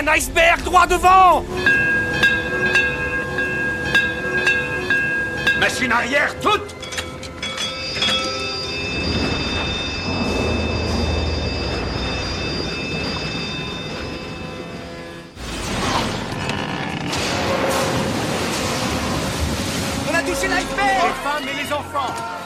Un iceberg droit devant. Machine arrière, toute. On a touché l'iceberg. Les femmes et les enfants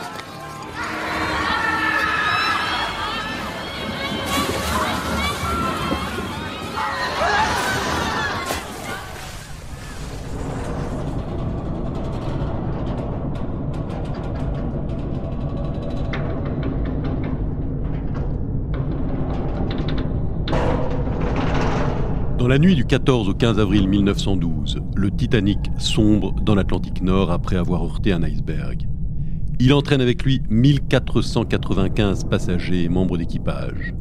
Dans la nuit du 14 au 15 avril 1912, le Titanic sombre dans l'Atlantique Nord après avoir heurté un iceberg. Il entraîne avec lui 1495 passagers et membres d'équipage.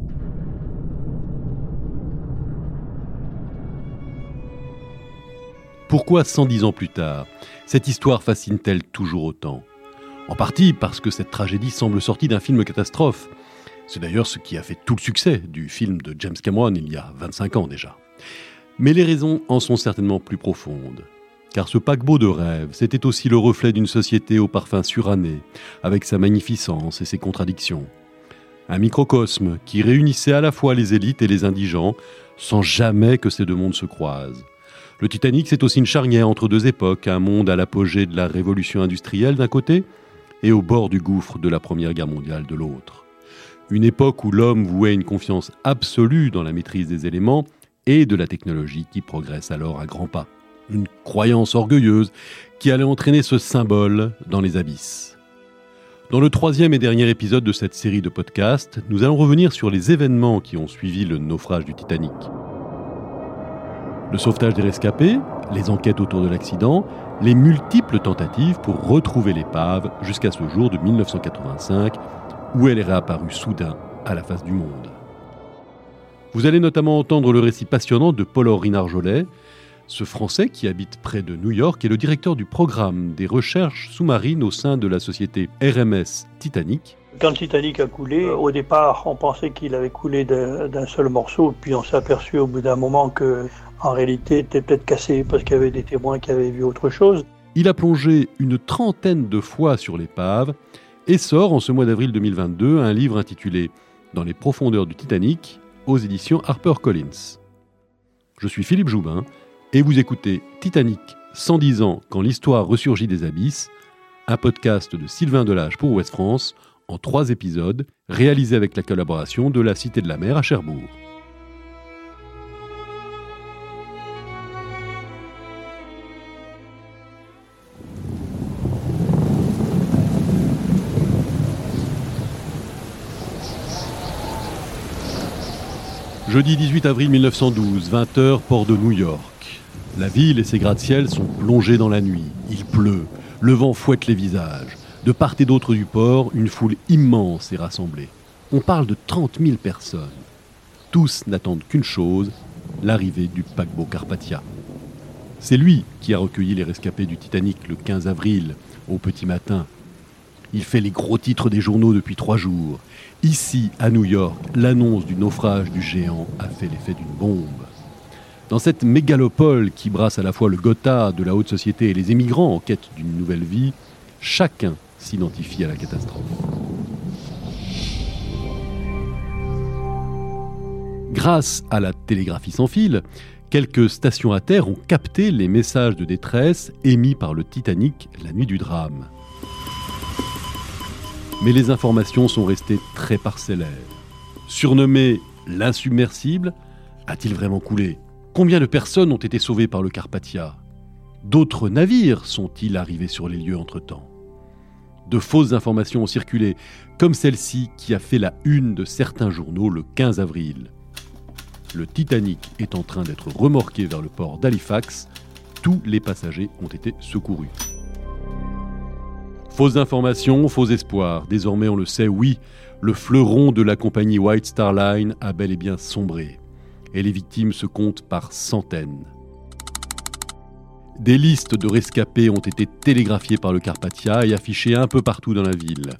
Pourquoi 110 ans plus tard, cette histoire fascine-t-elle toujours autant? En partie parce que cette tragédie semble sortie d'un film catastrophe. C'est d'ailleurs ce qui a fait tout le succès du film de James Cameron il y a 25 ans déjà. Mais les raisons en sont certainement plus profondes. Car ce paquebot de rêve, c'était aussi le reflet d'une société au parfum suranné, avec sa magnificence et ses contradictions. Un microcosme qui réunissait à la fois les élites et les indigents, sans jamais que ces deux mondes se croisent. Le Titanic, c'est aussi une charnière entre deux époques, un monde à l'apogée de la révolution industrielle d'un côté, et au bord du gouffre de la Première Guerre mondiale de l'autre. Une époque où l'homme vouait une confiance absolue dans la maîtrise des éléments et de la technologie qui progresse alors à grands pas. Une croyance orgueilleuse qui allait entraîner ce symbole dans les abysses. Dans le troisième et dernier épisode de cette série de podcasts, nous allons revenir sur les événements qui ont suivi le naufrage du Titanic. Le sauvetage des rescapés, les enquêtes autour de l'accident, les multiples tentatives pour retrouver l'épave jusqu'à ce jour de 1985 où elle est réapparue soudain à la face du monde. Vous allez notamment entendre le récit passionnant de Paul-Henri Narjolet, ce Français qui habite près de New York est le directeur du programme des recherches sous-marines au sein de la société RMS Titanic. Quand le Titanic a coulé, au départ, on pensait qu'il avait coulé d'un seul morceau, puis on s'est aperçu au bout d'un moment que, en réalité, il était peut-être cassé parce qu'il y avait des témoins qui avaient vu autre chose. Il a plongé une trentaine de fois sur l'épave et sort en ce mois d'avril 2022 un livre intitulé Dans les profondeurs du Titanic aux éditions HarperCollins. Je suis Philippe Joubin et vous écoutez Titanic 110 ans quand l'histoire ressurgit des abysses, un podcast de Sylvain Delage pour Ouest France en trois épisodes réalisé avec la collaboration de la Cité de la Mer à Cherbourg. Jeudi 18 avril 1912, 20h, port de New York. La ville et ses gratte-ciel sont plongés dans la nuit. Il pleut, le vent fouette les visages. De part et d'autre du port, une foule immense est rassemblée. On parle de 30 000 personnes. Tous n'attendent qu'une chose, l'arrivée du paquebot Carpathia. C'est lui qui a recueilli les rescapés du Titanic le 15 avril, au petit matin. Il fait les gros titres des journaux depuis trois jours. Ici, à New York, l'annonce du naufrage du géant a fait l'effet d'une bombe. Dans cette mégalopole qui brasse à la fois le Gotha de la haute société et les émigrants en quête d'une nouvelle vie, chacun s'identifie à la catastrophe. Grâce à la télégraphie sans fil, quelques stations à terre ont capté les messages de détresse émis par le Titanic la nuit du drame. Mais les informations sont restées très parcellaires. Surnommé l'insubmersible, a-t-il vraiment coulé? Combien de personnes ont été sauvées par le Carpathia? D'autres navires sont-ils arrivés sur les lieux entre-temps? De fausses informations ont circulé, comme celle-ci qui a fait la une de certains journaux le 15 avril. Le Titanic est en train d'être remorqué vers le port d'Halifax. Tous les passagers ont été secourus. Fausses informations, faux espoirs. Désormais, on le sait, oui, le fleuron de la compagnie White Star Line a bel et bien sombré. Et les victimes se comptent par centaines. Des listes de rescapés ont été télégraphiées par le Carpathia et affichées un peu partout dans la ville.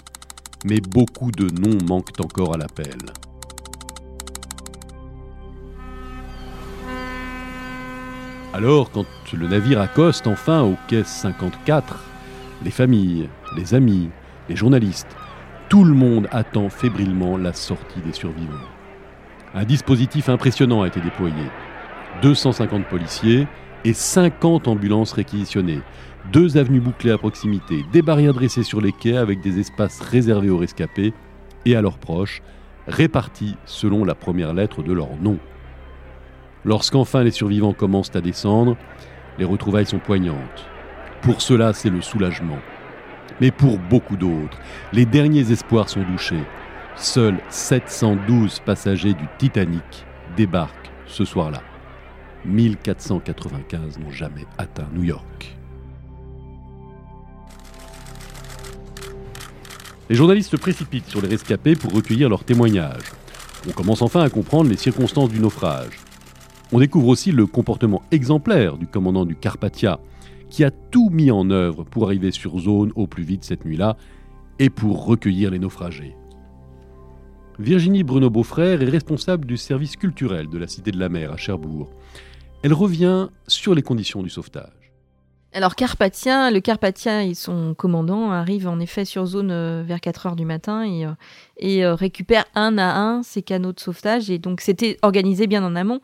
Mais beaucoup de noms manquent encore à l'appel. Alors, quand le navire accoste enfin au quai 54, les familles, les amis, les journalistes, tout le monde attend fébrilement la sortie des survivants. Un dispositif impressionnant a été déployé. 250 policiers et 50 ambulances réquisitionnées, deux avenues bouclées à proximité, des barrières dressées sur les quais avec des espaces réservés aux rescapés et à leurs proches, répartis selon la première lettre de leur nom. Lorsqu'enfin les survivants commencent à descendre, les retrouvailles sont poignantes. Pour cela, c'est le soulagement. Mais pour beaucoup d'autres, les derniers espoirs sont douchés. Seuls 712 passagers du Titanic débarquent ce soir-là. 1495 n'ont jamais atteint New York. Les journalistes se précipitent sur les rescapés pour recueillir leurs témoignages. On commence enfin à comprendre les circonstances du naufrage. On découvre aussi le comportement exemplaire du commandant du Carpathia, qui a tout mis en œuvre pour arriver sur zone au plus vite cette nuit-là et pour recueillir les naufragés. Virginie Bruno-Beaufrère est responsable du service culturel de la Cité de la Mer à Cherbourg. Elle revient sur les conditions du sauvetage. Alors Carpathien, le Carpathien et son commandant arrivent en effet sur zone euh, vers 4 heures du matin et, euh, euh, récupèrent un à un ces canaux de sauvetage. Et donc c'était organisé bien en amont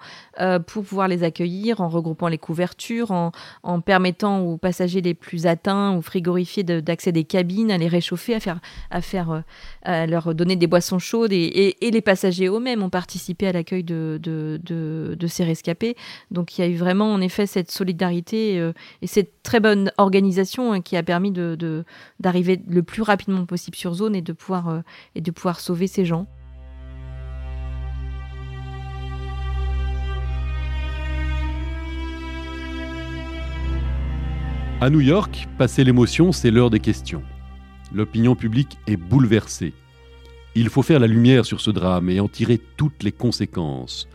pour pouvoir les accueillir en regroupant les couvertures, en, permettant aux passagers les plus atteints ou frigorifiés d'accès des cabines, à les réchauffer, à faire, à faire, à leur donner des boissons chaudes. Et, et, les passagers eux-mêmes ont participé à l'accueil de, de, de, de, ces rescapés. Donc il y a eu vraiment en effet cette solidarité et cette très bonne organisation hein, qui a permis de, d'arriver le plus rapidement possible sur zone et de pouvoir, euh, et de pouvoir sauver ces gens. À New York, passer l'émotion, c'est l'heure des questions. L'opinion publique est bouleversée. Il faut faire la lumière sur ce drame et en tirer toutes les conséquences.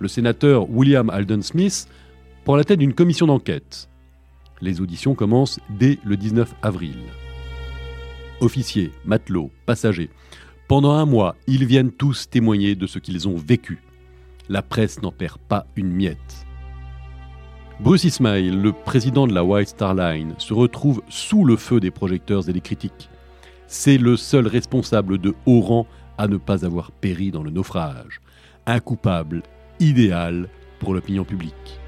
Le sénateur William Alden Smith prend la tête d'une commission d'enquête. Les auditions commencent dès le 19 avril. Officiers, matelots, passagers. Pendant un mois, ils viennent tous témoigner de ce qu'ils ont vécu. La presse n'en perd pas une miette. Bruce Ismail, le président de la White Star Line, se retrouve sous le feu des projecteurs et des critiques. C'est le seul responsable de haut rang à ne pas avoir péri dans le naufrage. Un coupable idéal pour l'opinion publique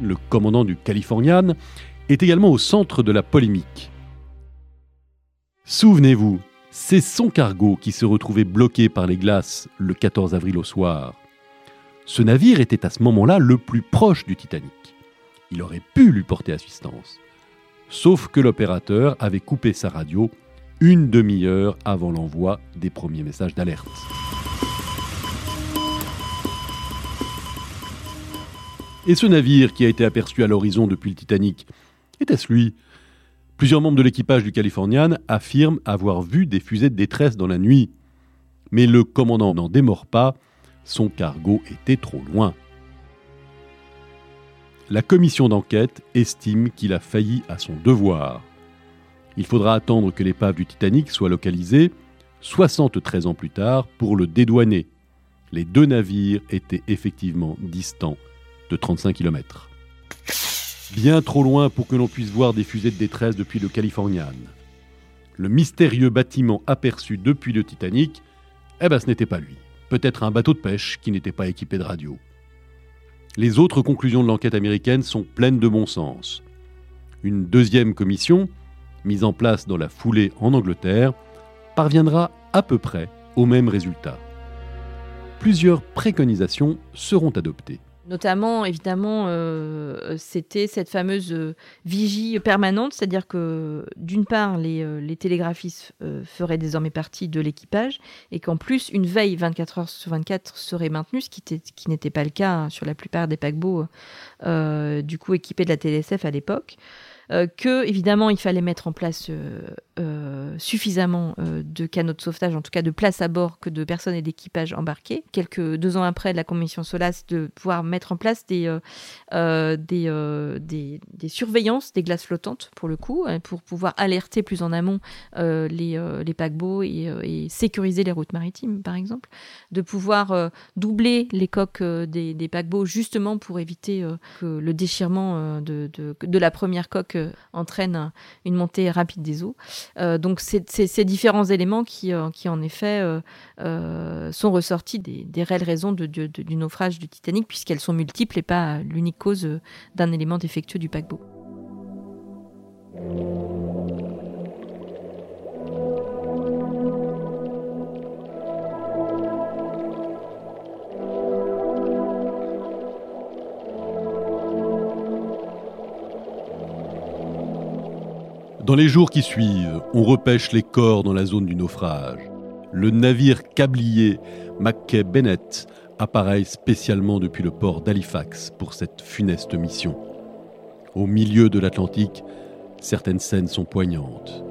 le commandant du Californian, est également au centre de la polémique. Souvenez-vous, c'est son cargo qui se retrouvait bloqué par les glaces le 14 avril au soir. Ce navire était à ce moment-là le plus proche du Titanic. Il aurait pu lui porter assistance. Sauf que l'opérateur avait coupé sa radio une demi-heure avant l'envoi des premiers messages d'alerte. Et ce navire qui a été aperçu à l'horizon depuis le Titanic, était-ce lui? Plusieurs membres de l'équipage du Californian affirment avoir vu des fusées de détresse dans la nuit. Mais le commandant n'en démord pas, son cargo était trop loin. La commission d'enquête estime qu'il a failli à son devoir. Il faudra attendre que l'épave du Titanic soit localisée 73 ans plus tard pour le dédouaner. Les deux navires étaient effectivement distants de 35 km. Bien trop loin pour que l'on puisse voir des fusées de détresse depuis le Californian. Le mystérieux bâtiment aperçu depuis le Titanic, eh ben ce n'était pas lui. Peut-être un bateau de pêche qui n'était pas équipé de radio. Les autres conclusions de l'enquête américaine sont pleines de bon sens. Une deuxième commission, mise en place dans la foulée en Angleterre, parviendra à peu près au même résultat. Plusieurs préconisations seront adoptées. Notamment, évidemment, euh, c'était cette fameuse euh, vigie permanente, c'est-à-dire que d'une part, les, euh, télégraphistes feraient désormais partie de l'équipage et qu'en plus, une veille 24 heures sur 24 serait maintenue, ce qui, n'était pas le cas hein, sur la plupart des paquebots du coup équipés de la TLSF à l'époque. que évidemment il fallait mettre en place suffisamment de canaux de sauvetage, en tout cas de place à bord, que de personnes et d'équipage embarqués. Quelques deux ans après la commission SOLAS, de pouvoir mettre en place des, des, des, des, surveillances des glaces flottantes, pour le coup, pour pouvoir alerter plus en amont les, les paquebots et, sécuriser les routes maritimes, par exemple. De pouvoir doubler les coques des, paquebots, justement pour éviter que le déchirement de, de la première coque entraîne une montée rapide des eaux. Euh, donc ces différents éléments qui, euh, qui en effet euh, sont ressortis des, réelles raisons du naufrage du Titanic, puisqu'elles sont multiples et pas l'unique cause d'un élément défectueux du paquebot. Dans les jours qui suivent, on repêche les corps dans la zone du naufrage. Le navire câblier Mackay Bennett apparaît spécialement depuis le port d'Halifax pour cette funeste mission. Au milieu de l'Atlantique, certaines scènes sont poignantes.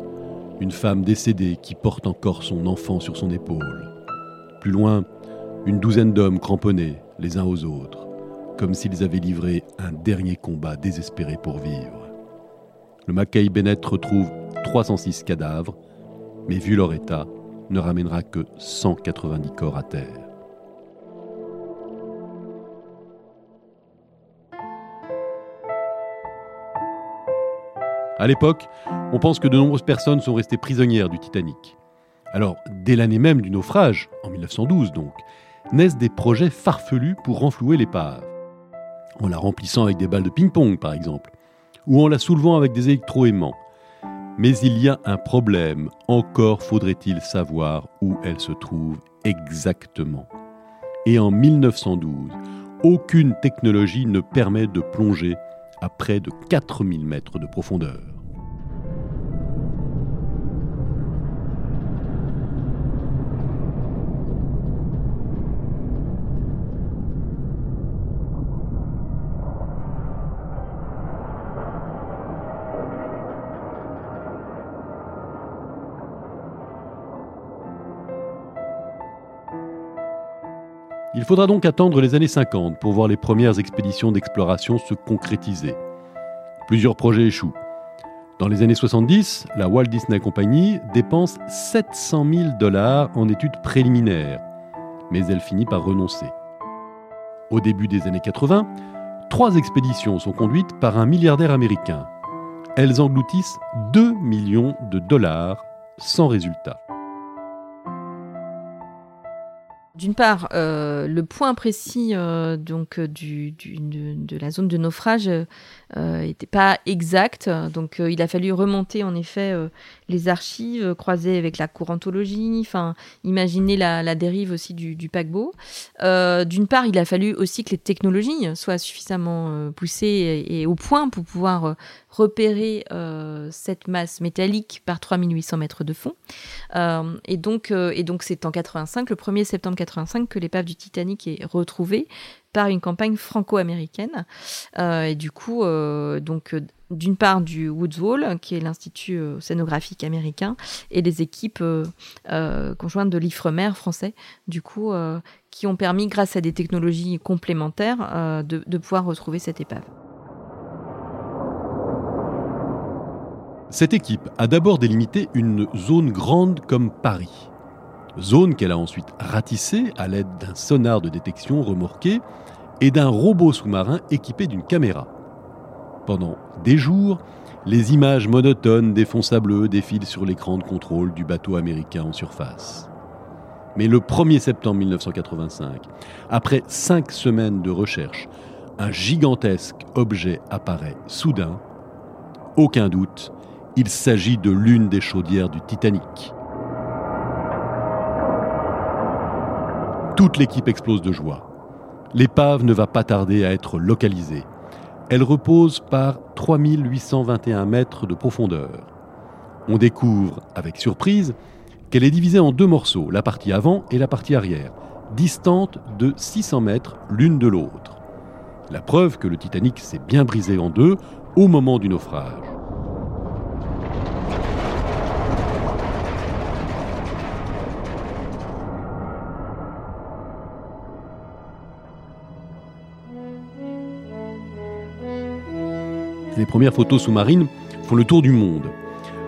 Une femme décédée qui porte encore son enfant sur son épaule. Plus loin, une douzaine d'hommes cramponnés les uns aux autres, comme s'ils avaient livré un dernier combat désespéré pour vivre. Le Mackay Bennett retrouve 306 cadavres, mais vu leur état, ne ramènera que 190 corps à terre. À l'époque, on pense que de nombreuses personnes sont restées prisonnières du Titanic. Alors, dès l'année même du naufrage, en 1912 donc, naissent des projets farfelus pour renflouer l'épave. En la remplissant avec des balles de ping-pong, par exemple, ou en la soulevant avec des électroaimants. Mais il y a un problème, encore faudrait-il savoir où elle se trouve exactement. Et en 1912, aucune technologie ne permet de plonger à près de 4000 mètres de profondeur. Faudra donc attendre les années 50 pour voir les premières expéditions d'exploration se concrétiser. Plusieurs projets échouent. Dans les années 70, la Walt Disney Company dépense 700 000 dollars en études préliminaires, mais elle finit par renoncer. Au début des années 80, trois expéditions sont conduites par un milliardaire américain. Elles engloutissent 2 millions de dollars sans résultat. D'une part, euh, le point précis euh, donc euh, de, la zone de naufrage n'était pas exact, donc il a fallu remonter en effet les archives, croiser avec la courantologie, enfin imaginer la, dérive aussi du, paquebot. D'une part, il a fallu aussi que les technologies soient suffisamment poussées et, au point pour pouvoir repérer cette masse métallique par 3800 mètres de fond. et donc, c'est en 85, le 1er septembre que l'épave du Titanic est retrouvée par une campagne franco-américaine. Euh, et du coup, euh, donc euh, d'une part du Woods Hole, qui est l'institut scénographique américain, et les équipes conjointes de l'Ifremer français, du coup, qui ont permis, grâce à des technologies complémentaires, de pouvoir retrouver cette épave. Cette équipe a d'abord délimité une zone grande comme Paris zone qu'elle a ensuite ratissée à l'aide d'un sonar de détection remorqué et d'un robot sous-marin équipé d'une caméra. Pendant des jours, les images monotones des fonds sableux défilent sur l'écran de contrôle du bateau américain en surface. Mais le 1er septembre 1985, après cinq semaines de recherche, un gigantesque objet apparaît soudain. Aucun doute, il s'agit de l'une des chaudières du Titanic. Toute l'équipe explose de joie. L'épave ne va pas tarder à être localisée. Elle repose par 3821 mètres de profondeur. On découvre, avec surprise, qu'elle est divisée en deux morceaux, la partie avant et la partie arrière, distantes de 600 mètres l'une de l'autre. La preuve que le Titanic s'est bien brisé en deux au moment du naufrage. Les premières photos sous-marines font le tour du monde.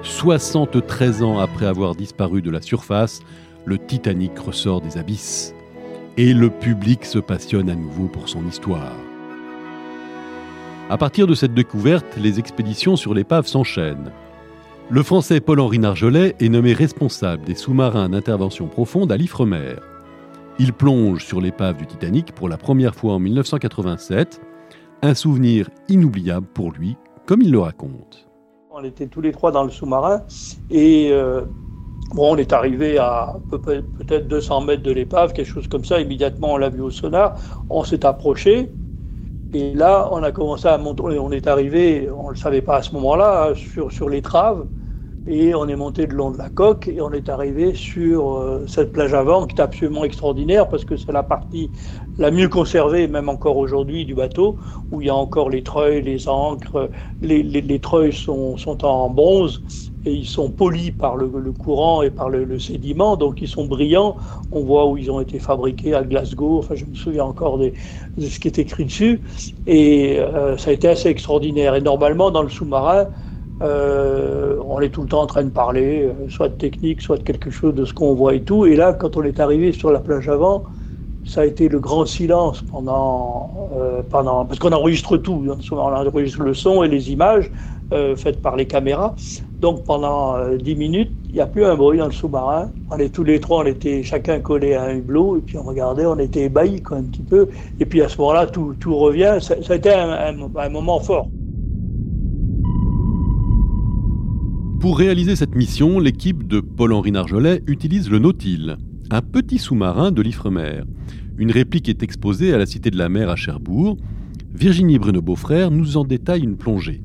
73 ans après avoir disparu de la surface, le Titanic ressort des abysses. Et le public se passionne à nouveau pour son histoire. À partir de cette découverte, les expéditions sur l'épave s'enchaînent. Le français Paul-Henri Nargelet est nommé responsable des sous-marins d'intervention profonde à l'Ifremer. Il plonge sur l'épave du Titanic pour la première fois en 1987, un souvenir inoubliable pour lui, comme il le raconte. On était tous les trois dans le sous-marin et euh, bon, on est arrivé à peut-être 200 mètres de l'épave, quelque chose comme ça. Immédiatement, on l'a vu au sonar, on s'est approché et là, on a commencé à monter. On est arrivé, on ne le savait pas à ce moment-là, sur, sur l'étrave et on est monté le long de la coque et on est arrivé sur euh, cette plage avant qui est absolument extraordinaire parce que c'est la partie la mieux conservée, même encore aujourd'hui, du bateau, où il y a encore les treuils, les ancres. Les, les, treuils sont, sont, en bronze et ils sont polis par le, courant et par le, sédiment, donc ils sont brillants. On voit où ils ont été fabriqués à Glasgow. Enfin, je me souviens encore de ce qui est écrit dessus. Et euh, ça a été assez extraordinaire. Et normalement, dans le sous-marin, euh, on est tout le temps en train de parler, euh, soit de technique, soit de quelque chose de ce qu'on voit et tout. Et là, quand on est arrivé sur la plage avant, ça a été le grand silence pendant, euh, pendant parce qu'on enregistre tout, hein. on enregistre le son et les images faites par les caméras. Donc pendant dix minutes, il n'y a plus un bruit dans le sous-marin. On est tous les trois, on était chacun collé à un hublot et puis on regardait, on était ébahis un petit peu. Et puis à ce moment-là, tout, tout revient. Ça, a été un moment fort. Pour réaliser cette mission, l'équipe de Paul-Henri Narjolet utilise le Nautile, un petit sous-marin de l'Ifremer. Une réplique est exposée à la Cité de la Mer à Cherbourg. Virginie Bruno-Beaufrère nous en détaille une plongée.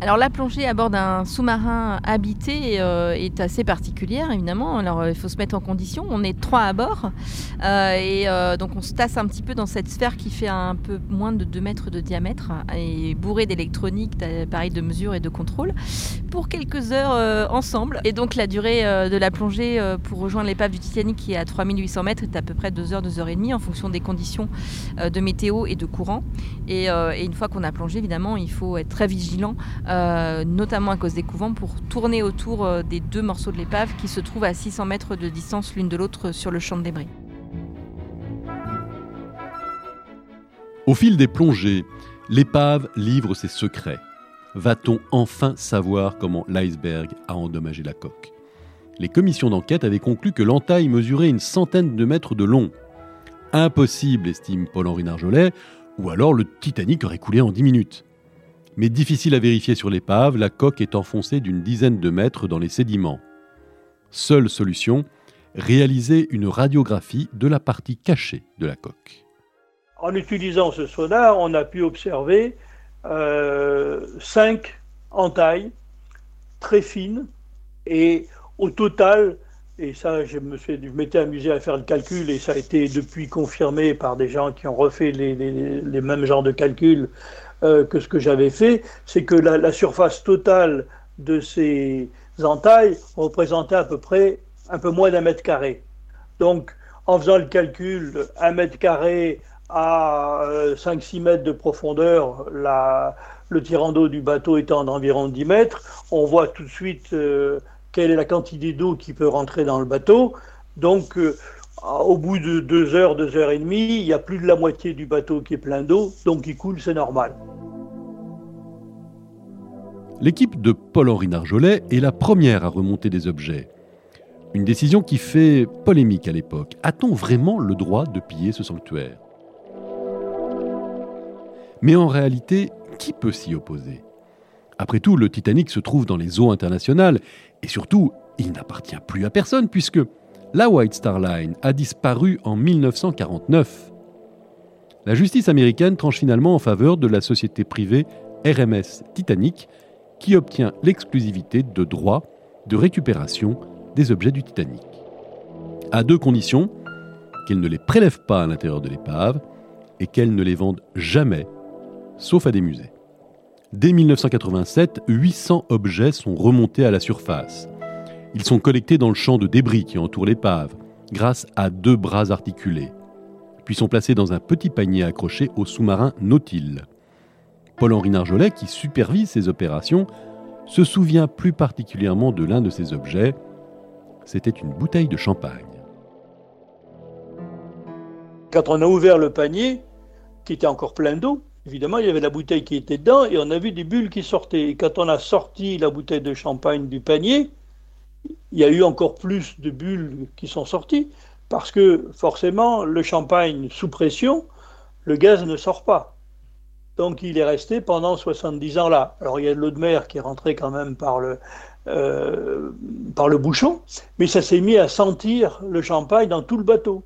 Alors la plongée à bord d'un sous-marin habité euh, est assez particulière évidemment. Alors euh, il faut se mettre en condition. On est trois à bord euh, et donc on se tasse un petit peu dans cette sphère qui fait un peu moins de 2 mètres de diamètre et bourrée d'électronique, d'appareils de mesure et de contrôle pour quelques heures ensemble. Et donc la durée de la plongée pour rejoindre l'épave du Titanic qui est à 3800 mètres est à peu près 2 heures, 2 heures et demie en fonction des conditions de météo et de courant. Et, et une fois qu'on a plongé évidemment il faut être très vigilant euh, notamment à cause des couvents, pour tourner autour euh, des deux morceaux de l'épave qui se trouvent à 600 mètres de distance l'une de l'autre sur le champ de débris. Au fil des plongées, l'épave livre ses secrets. Va-t-on enfin savoir comment l'iceberg a endommagé la coque? Les commissions d'enquête avaient conclu que l'entaille mesurait une centaine de mètres de long. Impossible, estime Paul-Henri Narjolet, ou alors le Titanic aurait coulé en 10 minutes mais difficile à vérifier sur l'épave, la coque est enfoncée d'une dizaine de mètres dans les sédiments. Seule solution, réaliser une radiographie de la partie cachée de la coque. En utilisant ce sonar, on a pu observer euh, cinq entailles très fines et au total, et ça je me m'étais amusé à faire le calcul et ça a été depuis confirmé par des gens qui ont refait les mêmes genres de calculs euh, que ce que j'avais fait, c'est que la, surface totale de ces entailles représentait à peu près un peu moins d'un mètre carré. Donc, en faisant le calcul, un mètre carré à 5-6 euh, mètres de profondeur, le tirant d'eau du bateau étant d'environ 10 mètres, on voit tout de suite euh, quelle est la quantité d'eau qui peut rentrer dans le bateau. Donc, au bout de deux heures, deux heures et demie, il y a plus de la moitié du bateau qui est plein d'eau, donc il coule, c'est normal. L'équipe de Paul-Henri Narjolet est la première à remonter des objets. Une décision qui fait polémique à l'époque. A-t-on vraiment le droit de piller ce sanctuaire? Mais en réalité, qui peut s'y opposer? Après tout, le Titanic se trouve dans les eaux internationales et surtout, il n'appartient plus à personne puisque la White Star Line a disparu en 1949. La justice américaine tranche finalement en faveur de la société privée RMS Titanic, qui obtient l'exclusivité de droit de récupération des objets du Titanic. À deux conditions, qu'elle ne les prélève pas à l'intérieur de l'épave et qu'elle ne les vende jamais, sauf à des musées. Dès 1987, 800 objets sont remontés à la surface. Ils sont collectés dans le champ de débris qui entoure l'épave, grâce à deux bras articulés, puis sont placés dans un petit panier accroché au sous-marin Nautil. Paul-Henri Narjolet, qui supervise ces opérations, se souvient plus particulièrement de l'un de ces objets. C'était une bouteille de champagne. Quand on a ouvert le panier, qui était encore plein d'eau, évidemment, il y avait la bouteille qui était dedans et on a vu des bulles qui sortaient. Quand on a sorti la bouteille de champagne du panier, il y a eu encore plus de bulles qui sont sorties parce que forcément, le champagne sous pression, le gaz ne sort pas. Donc il est resté pendant 70 ans là. Alors il y a de l'eau de mer qui est rentrée quand même par le, euh, par le bouchon, mais ça s'est mis à sentir le champagne dans tout le bateau.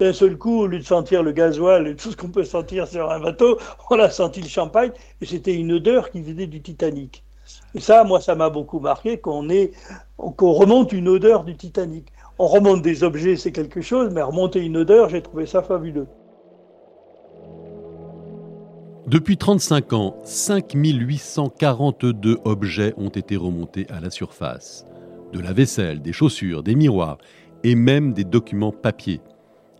D'un seul coup, au lieu de sentir le gasoil et tout ce qu'on peut sentir sur un bateau, on a senti le champagne et c'était une odeur qui venait du Titanic. Et ça, moi, ça m'a beaucoup marqué qu'on remonte une odeur du Titanic. On remonte des objets, c'est quelque chose, mais remonter une odeur, j'ai trouvé ça fabuleux. Depuis 35 ans, 5842 objets ont été remontés à la surface. De la vaisselle, des chaussures, des miroirs et même des documents papier.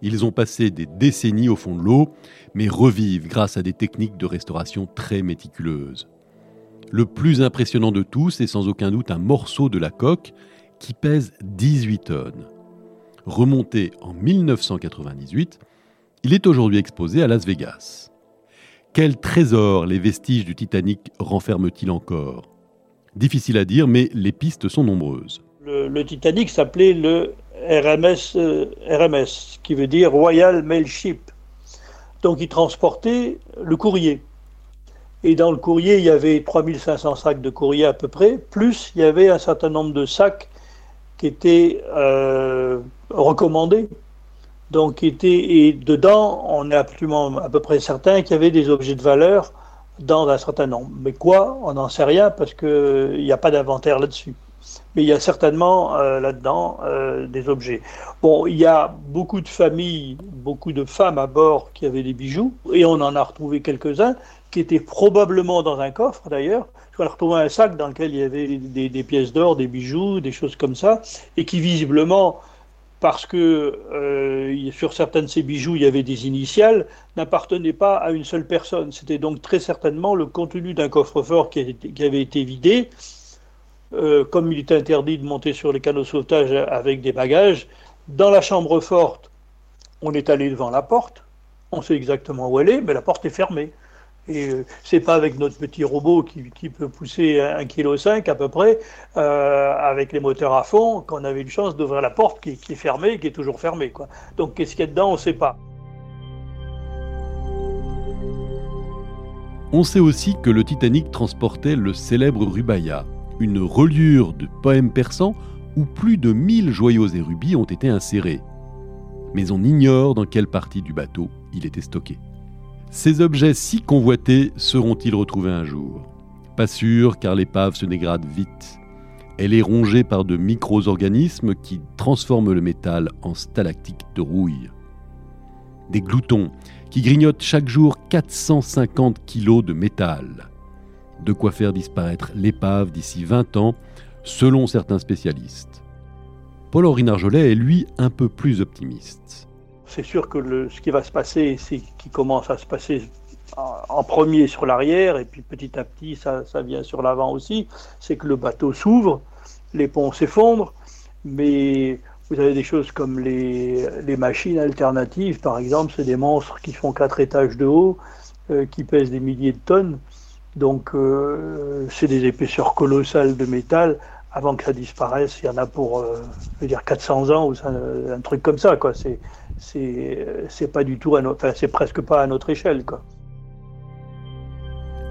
Ils ont passé des décennies au fond de l'eau, mais revivent grâce à des techniques de restauration très méticuleuses. Le plus impressionnant de tous est sans aucun doute un morceau de la coque qui pèse 18 tonnes. Remonté en 1998, il est aujourd'hui exposé à Las Vegas. Quels trésors les vestiges du Titanic renferment-ils encore? Difficile à dire, mais les pistes sont nombreuses. Le, Titanic s'appelait le RMS, euh, RMS, qui veut dire Royal Mail Ship. Donc il transportait le courrier. Et dans le courrier, il y avait 3500 sacs de courrier à peu près, plus il y avait un certain nombre de sacs qui étaient euh, recommandés donc, et dedans, on est absolument à peu près certain qu'il y avait des objets de valeur dans un certain nombre. Mais quoi On n'en sait rien parce qu'il n'y a pas d'inventaire là-dessus. Mais il y a certainement euh, là-dedans euh, des objets. Bon, il y a beaucoup de familles, beaucoup de femmes à bord qui avaient des bijoux, et on en a retrouvé quelques-uns qui étaient probablement dans un coffre d'ailleurs. On a retrouvé un sac dans lequel il y avait des pièces d'or, des bijoux, des choses comme ça, et qui visiblement parce que euh, sur certains de ces bijoux, il y avait des initiales, n'appartenaient pas à une seule personne. C'était donc très certainement le contenu d'un coffre-fort qui, avait été vidé. Euh, comme il était interdit de monter sur les canaux sauvetage avec des bagages, dans la chambre forte, on est allé devant la porte, on sait exactement où elle est, mais la porte est fermée. Et euh, c'est pas avec notre petit robot qui, peut pousser 1,5 kg à peu près, euh, avec les moteurs à fond, qu'on avait une chance d'ouvrir la porte qui, est fermée, qui est toujours fermée. Donc qu'est-ce qu'il y a dedans, on ne sait pas. On sait aussi que le Titanic transportait le célèbre Rubaya, une reliure de poème persan où plus de 1000 joyaux et rubis ont été insérés. Mais on ignore dans quelle partie du bateau il était stocké. Ces objets si convoités seront-ils retrouvés un jour? Pas sûr, car l'épave se dégrade vite. Elle est rongée par de micro-organismes qui transforment le métal en stalactites de rouille. Des gloutons qui grignotent chaque jour 450 kilos de métal. De quoi faire disparaître l'épave d'ici 20 ans, selon certains spécialistes. Paul-Henri Narjolet est lui un peu plus optimiste c'est sûr que ce qui va se passer, c'est qu'il commence à se passer en, premier sur l'arrière, et puis petit à petit, ça, vient sur l'avant aussi, c'est que le bateau s'ouvre, les ponts s'effondrent, mais vous avez des choses comme les, machines alternatives, par exemple, c'est des monstres qui font quatre étages de haut, euh, qui pèsent des milliers de tonnes, donc euh, c'est des épaisseurs colossales de métal. Avant que ça disparaisse, il y en a pour, euh, je veux dire, 400 ans ou un, un truc comme ça, quoi. C'est c'est pas du tout, enfin, c'est presque pas à notre échelle. Quoi.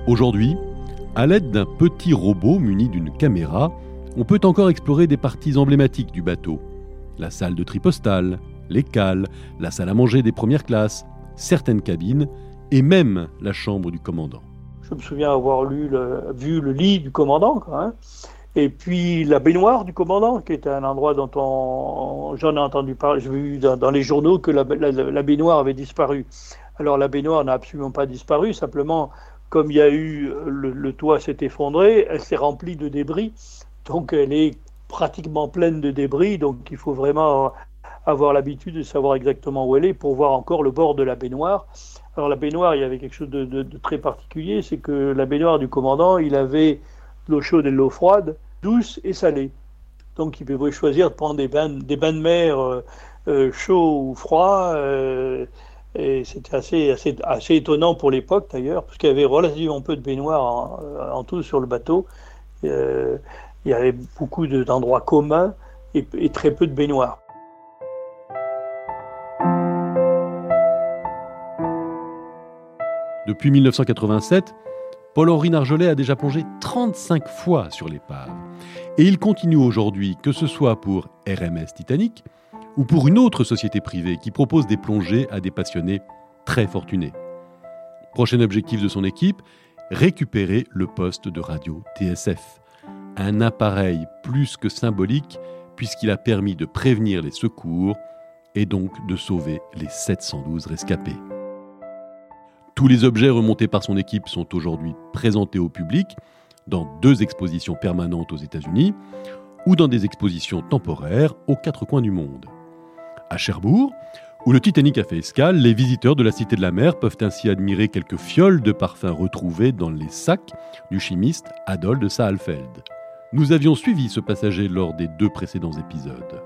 Aujourd'hui, à l'aide d'un petit robot muni d'une caméra, on peut encore explorer des parties emblématiques du bateau. La salle de tri postale, les cales, la salle à manger des premières classes, certaines cabines et même la chambre du commandant. Je me souviens avoir lu vu le lit du commandant. Quoi, hein. Et puis la baignoire du commandant, qui était un endroit dont on, j'en ai entendu parler, j'ai vu dans, les journaux que la, baignoire avait disparu. Alors la baignoire n'a absolument pas disparu, simplement comme il y a eu le, toit s'est effondré, elle s'est remplie de débris, donc elle est pratiquement pleine de débris, donc il faut vraiment avoir l'habitude de savoir exactement où elle est pour voir encore le bord de la baignoire. Alors la baignoire, il y avait quelque chose de, très particulier, c'est que la baignoire du commandant, il avait l'eau chaude et l'eau froide, douce et salée. Donc il pouvait choisir de prendre des bains, des bains de mer euh, euh, chauds ou froids. Euh, et c'était assez, assez, assez étonnant pour l'époque d'ailleurs, parce qu'il y avait relativement peu de baignoires en, tout sur le bateau. il y avait beaucoup d'endroits communs et, et très peu de baignoires. Depuis 1987, Paul-Henri Narjolet a déjà plongé 35 fois sur l'épave. Et il continue aujourd'hui, que ce soit pour RMS Titanic ou pour une autre société privée qui propose des plongées à des passionnés très fortunés. Prochain objectif de son équipe, récupérer le poste de radio TSF. Un appareil plus que symbolique puisqu'il a permis de prévenir les secours et donc de sauver les 712 rescapés. Tous les objets remontés par son équipe sont aujourd'hui présentés au public dans deux expositions permanentes aux États-Unis ou dans des expositions temporaires aux quatre coins du monde. À Cherbourg, où le Titanic a fait escale, les visiteurs de la Cité de la Mer peuvent ainsi admirer quelques fioles de parfum retrouvées dans les sacs du chimiste Adolphe de Saalfeld. Nous avions suivi ce passager lors des deux précédents épisodes.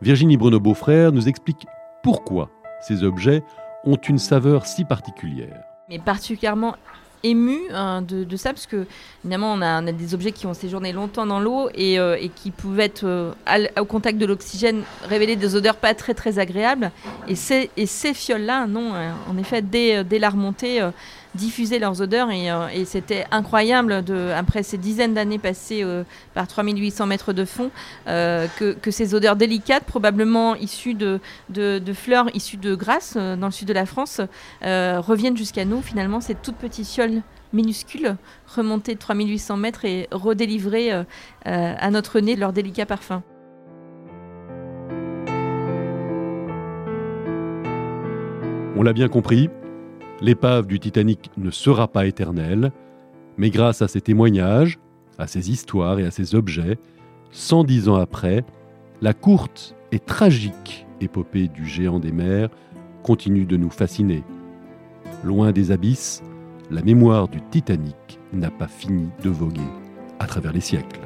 Virginie Bruno-Beaufrère nous explique pourquoi ces objets ont une saveur si particulière. Mais particulièrement ému hein, de, ça, parce que évidemment, on a, des objets qui ont séjourné longtemps dans l'eau et, euh, qui pouvaient être euh, au contact de l'oxygène révéler des odeurs pas très très agréables. Et ces, fioles-là, non, hein, en effet, dès, dès la remontée, euh, diffuser leurs odeurs et, euh, et c'était incroyable de, après ces dizaines d'années passées euh, par 3800 mètres de fond euh, que, ces odeurs délicates probablement issues de, de, de fleurs issues de Grasse dans le sud de la France reviennent jusqu'à nous finalement ces toutes petites fioles minuscules remontées de 3800 mètres et redélivrées à notre nez leur délicat parfum. On l'a bien compris, L'épave du Titanic ne sera pas éternelle, mais grâce à ses témoignages, à ses histoires et à ses objets, 110 ans après, la courte et tragique épopée du géant des mers continue de nous fasciner. Loin des abysses, la mémoire du Titanic n'a pas fini de voguer à travers les siècles.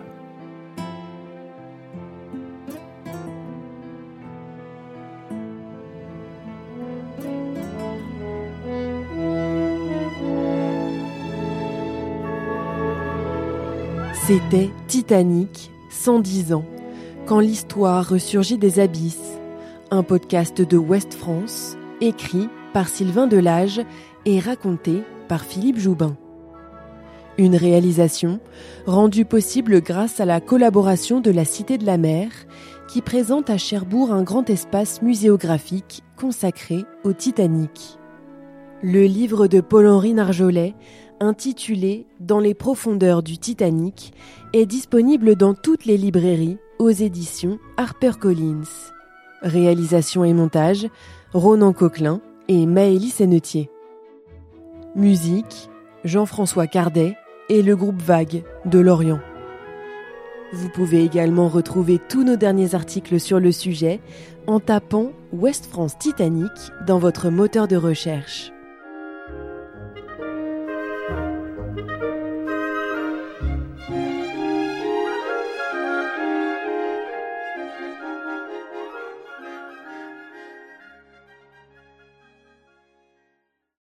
C'était Titanic, 110 ans, quand l'histoire ressurgit des abysses. Un podcast de Ouest France, écrit par Sylvain Delage et raconté par Philippe Joubin. Une réalisation rendue possible grâce à la collaboration de la Cité de la Mer, qui présente à Cherbourg un grand espace muséographique consacré au Titanic. Le livre de Paul-Henri Narjolet intitulé Dans les profondeurs du Titanic est disponible dans toutes les librairies aux éditions HarperCollins. Réalisation et montage Ronan Coquelin et Maëlys Sennetier. Musique Jean-François Cardet et le groupe Vague de Lorient. Vous pouvez également retrouver tous nos derniers articles sur le sujet en tapant West France Titanic dans votre moteur de recherche.